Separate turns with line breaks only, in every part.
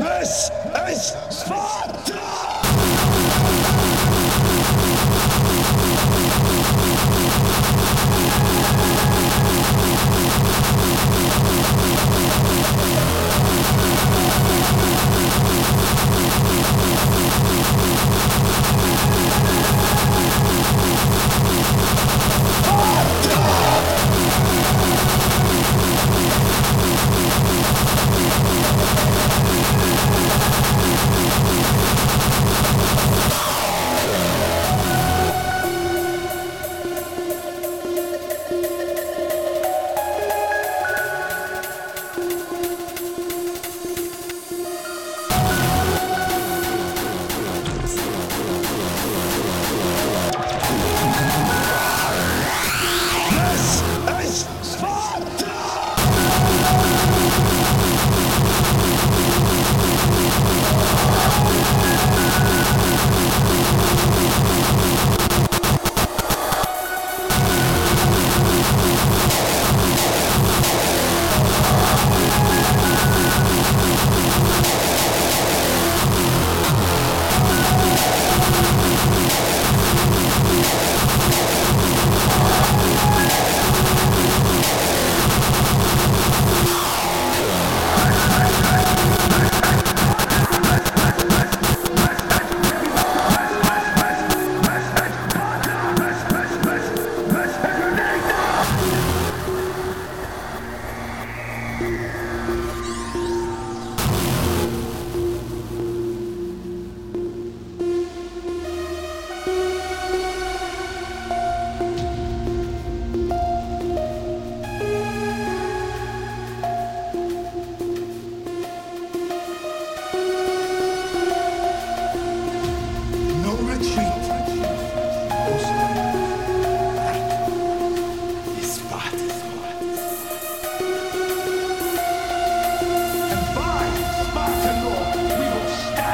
This is Sparta!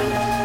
Yeah.